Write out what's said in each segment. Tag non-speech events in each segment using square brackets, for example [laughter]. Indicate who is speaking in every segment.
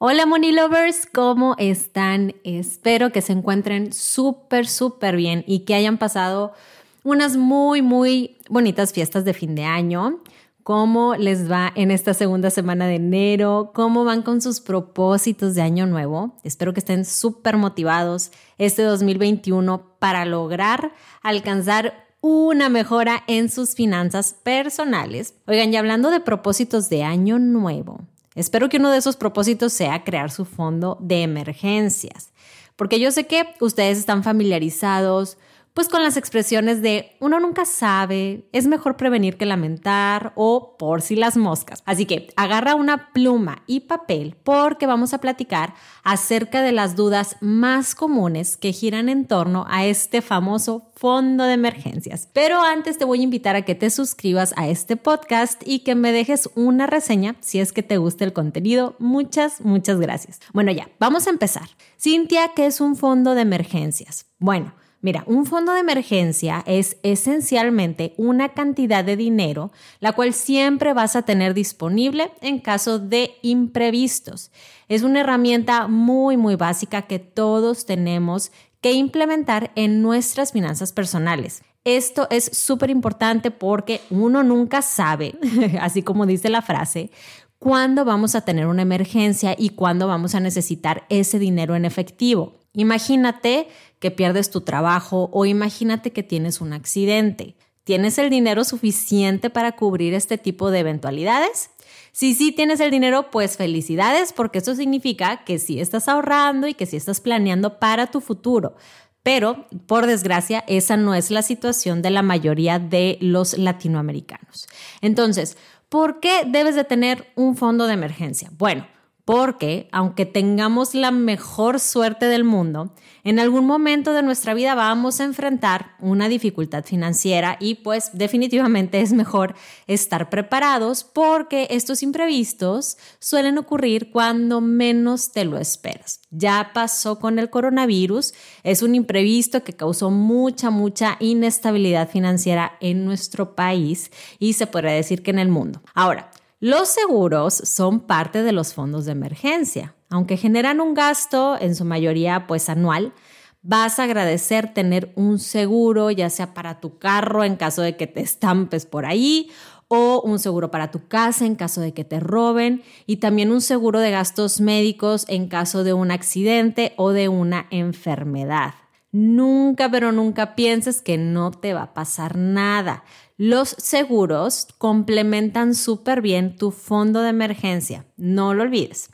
Speaker 1: Hola Money Lovers, ¿cómo están? Espero que se encuentren súper, súper bien y que hayan pasado unas muy, muy bonitas fiestas de fin de año. ¿Cómo les va en esta segunda semana de enero? ¿Cómo van con sus propósitos de año nuevo? Espero que estén súper motivados este 2021 para lograr alcanzar una mejora en sus finanzas personales. Oigan, y hablando de propósitos de año nuevo, Espero que uno de esos propósitos sea crear su fondo de emergencias, porque yo sé que ustedes están familiarizados pues con las expresiones de uno nunca sabe, es mejor prevenir que lamentar o por si las moscas. Así que agarra una pluma y papel porque vamos a platicar acerca de las dudas más comunes que giran en torno a este famoso fondo de emergencias. Pero antes te voy a invitar a que te suscribas a este podcast y que me dejes una reseña si es que te gusta el contenido. Muchas, muchas gracias. Bueno, ya, vamos a empezar. Cintia, ¿qué es un fondo de emergencias? Bueno, Mira, un fondo de emergencia es esencialmente una cantidad de dinero la cual siempre vas a tener disponible en caso de imprevistos. Es una herramienta muy, muy básica que todos tenemos que implementar en nuestras finanzas personales. Esto es súper importante porque uno nunca sabe, [laughs] así como dice la frase, cuándo vamos a tener una emergencia y cuándo vamos a necesitar ese dinero en efectivo. Imagínate que pierdes tu trabajo o imagínate que tienes un accidente. ¿Tienes el dinero suficiente para cubrir este tipo de eventualidades? Si sí tienes el dinero, pues felicidades, porque eso significa que sí estás ahorrando y que sí estás planeando para tu futuro. Pero, por desgracia, esa no es la situación de la mayoría de los latinoamericanos. Entonces, ¿por qué debes de tener un fondo de emergencia? Bueno, porque aunque tengamos la mejor suerte del mundo, en algún momento de nuestra vida vamos a enfrentar una dificultad financiera y pues definitivamente es mejor estar preparados porque estos imprevistos suelen ocurrir cuando menos te lo esperas. Ya pasó con el coronavirus, es un imprevisto que causó mucha, mucha inestabilidad financiera en nuestro país y se podría decir que en el mundo. Ahora, los seguros son parte de los fondos de emergencia. Aunque generan un gasto, en su mayoría pues anual, vas a agradecer tener un seguro, ya sea para tu carro en caso de que te estampes por ahí, o un seguro para tu casa en caso de que te roben, y también un seguro de gastos médicos en caso de un accidente o de una enfermedad. Nunca, pero nunca pienses que no te va a pasar nada. Los seguros complementan súper bien tu fondo de emergencia, no lo olvides.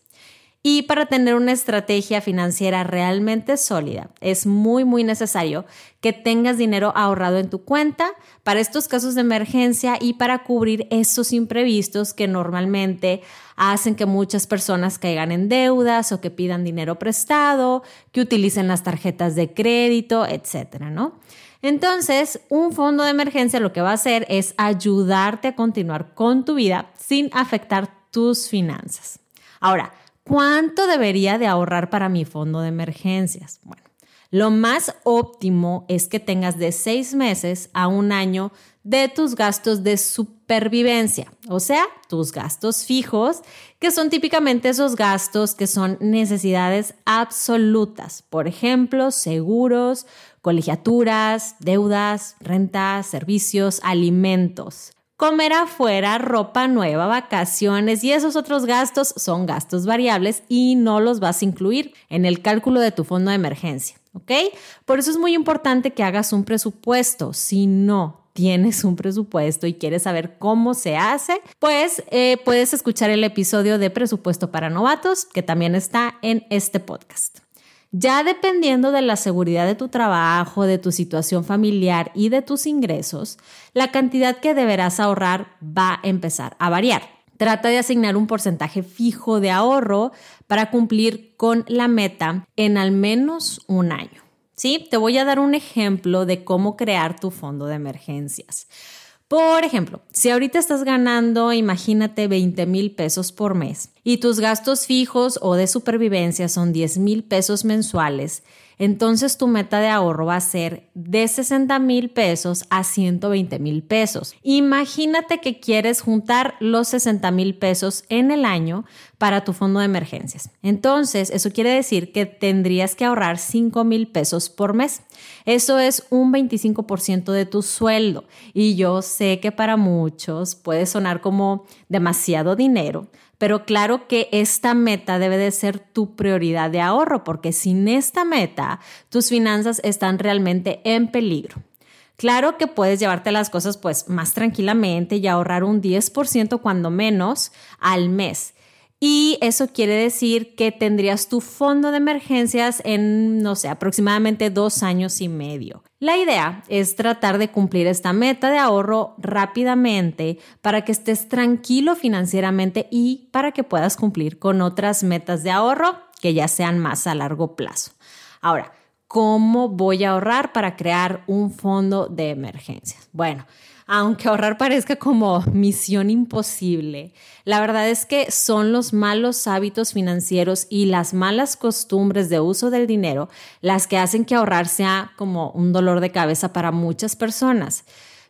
Speaker 1: Y para tener una estrategia financiera realmente sólida, es muy, muy necesario que tengas dinero ahorrado en tu cuenta para estos casos de emergencia y para cubrir esos imprevistos que normalmente hacen que muchas personas caigan en deudas o que pidan dinero prestado, que utilicen las tarjetas de crédito, etcétera, ¿no? Entonces, un fondo de emergencia lo que va a hacer es ayudarte a continuar con tu vida sin afectar tus finanzas. Ahora, ¿cuánto debería de ahorrar para mi fondo de emergencias? Bueno, lo más óptimo es que tengas de seis meses a un año de tus gastos de supervivencia, o sea, tus gastos fijos, que son típicamente esos gastos que son necesidades absolutas, por ejemplo, seguros, colegiaturas, deudas, rentas, servicios, alimentos. Comer afuera, ropa nueva, vacaciones y esos otros gastos son gastos variables y no los vas a incluir en el cálculo de tu fondo de emergencia, ¿ok? Por eso es muy importante que hagas un presupuesto. Si no tienes un presupuesto y quieres saber cómo se hace, pues eh, puedes escuchar el episodio de presupuesto para novatos que también está en este podcast. Ya dependiendo de la seguridad de tu trabajo, de tu situación familiar y de tus ingresos, la cantidad que deberás ahorrar va a empezar a variar. Trata de asignar un porcentaje fijo de ahorro para cumplir con la meta en al menos un año. ¿Sí? Te voy a dar un ejemplo de cómo crear tu fondo de emergencias. Por ejemplo, si ahorita estás ganando, imagínate 20 mil pesos por mes y tus gastos fijos o de supervivencia son 10 mil pesos mensuales, entonces tu meta de ahorro va a ser de 60 mil pesos a 120 mil pesos. Imagínate que quieres juntar los 60 mil pesos en el año para tu fondo de emergencias. Entonces, eso quiere decir que tendrías que ahorrar 5 mil pesos por mes. Eso es un 25% de tu sueldo. Y yo sé que para muchos puede sonar como demasiado dinero, pero claro que esta meta debe de ser tu prioridad de ahorro, porque sin esta meta, tus finanzas están realmente en peligro. Claro que puedes llevarte las cosas pues más tranquilamente y ahorrar un 10% cuando menos al mes. Y eso quiere decir que tendrías tu fondo de emergencias en, no sé, aproximadamente dos años y medio. La idea es tratar de cumplir esta meta de ahorro rápidamente para que estés tranquilo financieramente y para que puedas cumplir con otras metas de ahorro que ya sean más a largo plazo. Ahora, ¿cómo voy a ahorrar para crear un fondo de emergencias? Bueno, aunque ahorrar parezca como misión imposible, la verdad es que son los malos hábitos financieros y las malas costumbres de uso del dinero las que hacen que ahorrar sea como un dolor de cabeza para muchas personas.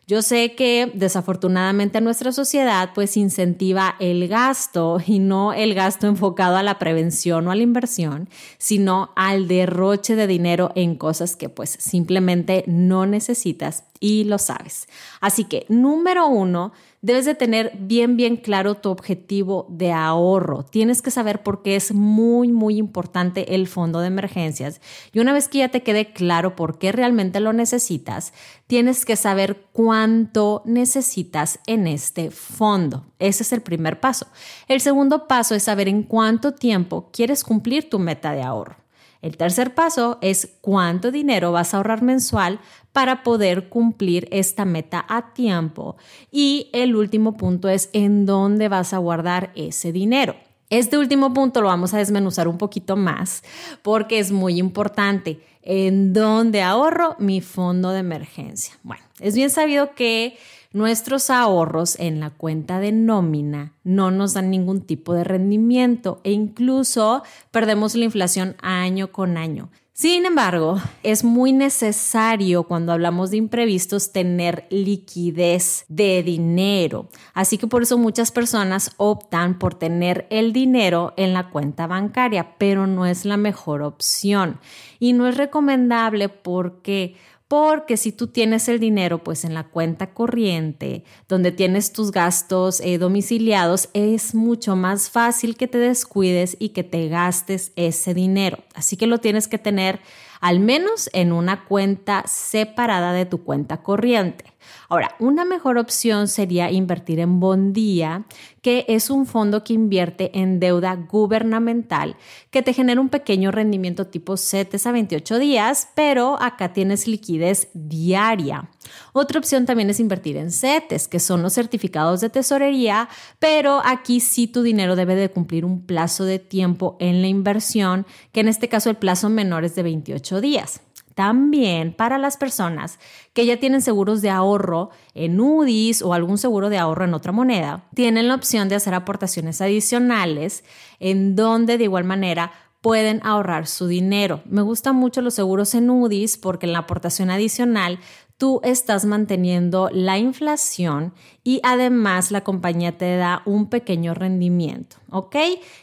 Speaker 1: Yo sé que desafortunadamente nuestra sociedad pues incentiva el gasto y no el gasto enfocado a la prevención o a la inversión, sino al derroche de dinero en cosas que pues simplemente no necesitas y lo sabes. Así que número uno, debes de tener bien, bien claro tu objetivo de ahorro. Tienes que saber por qué es muy, muy importante el fondo de emergencias. Y una vez que ya te quede claro por qué realmente lo necesitas, tienes que saber cuánto necesitas en este fondo. Ese es el primer paso. El segundo paso es saber en cuánto tiempo quieres cumplir tu meta de ahorro. El tercer paso es cuánto dinero vas a ahorrar mensual para poder cumplir esta meta a tiempo. Y el último punto es en dónde vas a guardar ese dinero. Este último punto lo vamos a desmenuzar un poquito más porque es muy importante. ¿En dónde ahorro mi fondo de emergencia? Bueno, es bien sabido que nuestros ahorros en la cuenta de nómina no nos dan ningún tipo de rendimiento e incluso perdemos la inflación año con año. Sin embargo, es muy necesario cuando hablamos de imprevistos tener liquidez de dinero. Así que por eso muchas personas optan por tener el dinero en la cuenta bancaria, pero no es la mejor opción. Y no es recomendable porque porque si tú tienes el dinero pues en la cuenta corriente, donde tienes tus gastos eh, domiciliados, es mucho más fácil que te descuides y que te gastes ese dinero. Así que lo tienes que tener al menos en una cuenta separada de tu cuenta corriente. Ahora, una mejor opción sería invertir en Bondía, que es un fondo que invierte en deuda gubernamental que te genera un pequeño rendimiento tipo 7 a 28 días, pero acá tienes liquidez diaria. Otra opción también es invertir en CETES, que son los certificados de tesorería, pero aquí sí tu dinero debe de cumplir un plazo de tiempo en la inversión, que en este caso el plazo menor es de 28 días. También para las personas que ya tienen seguros de ahorro en UDIs o algún seguro de ahorro en otra moneda, tienen la opción de hacer aportaciones adicionales en donde de igual manera pueden ahorrar su dinero. Me gustan mucho los seguros en UDIs porque en la aportación adicional tú estás manteniendo la inflación y además la compañía te da un pequeño rendimiento, ¿ok?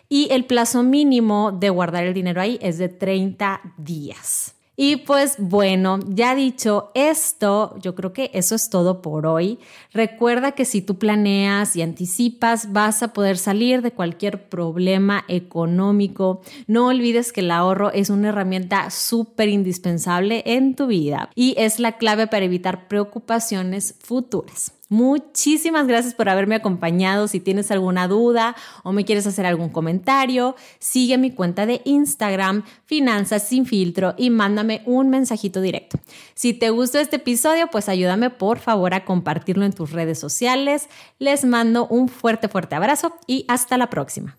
Speaker 1: Y el plazo mínimo de guardar el dinero ahí es de 30 días. Y pues bueno, ya dicho esto, yo creo que eso es todo por hoy. Recuerda que si tú planeas y anticipas, vas a poder salir de cualquier problema económico. No olvides que el ahorro es una herramienta súper indispensable en tu vida y es la clave para evitar preocupaciones futuras. Muchísimas gracias por haberme acompañado. Si tienes alguna duda o me quieres hacer algún comentario, sigue mi cuenta de Instagram, Finanzas sin filtro, y mándame un mensajito directo. Si te gustó este episodio, pues ayúdame por favor a compartirlo en tus redes sociales. Les mando un fuerte, fuerte abrazo y hasta la próxima.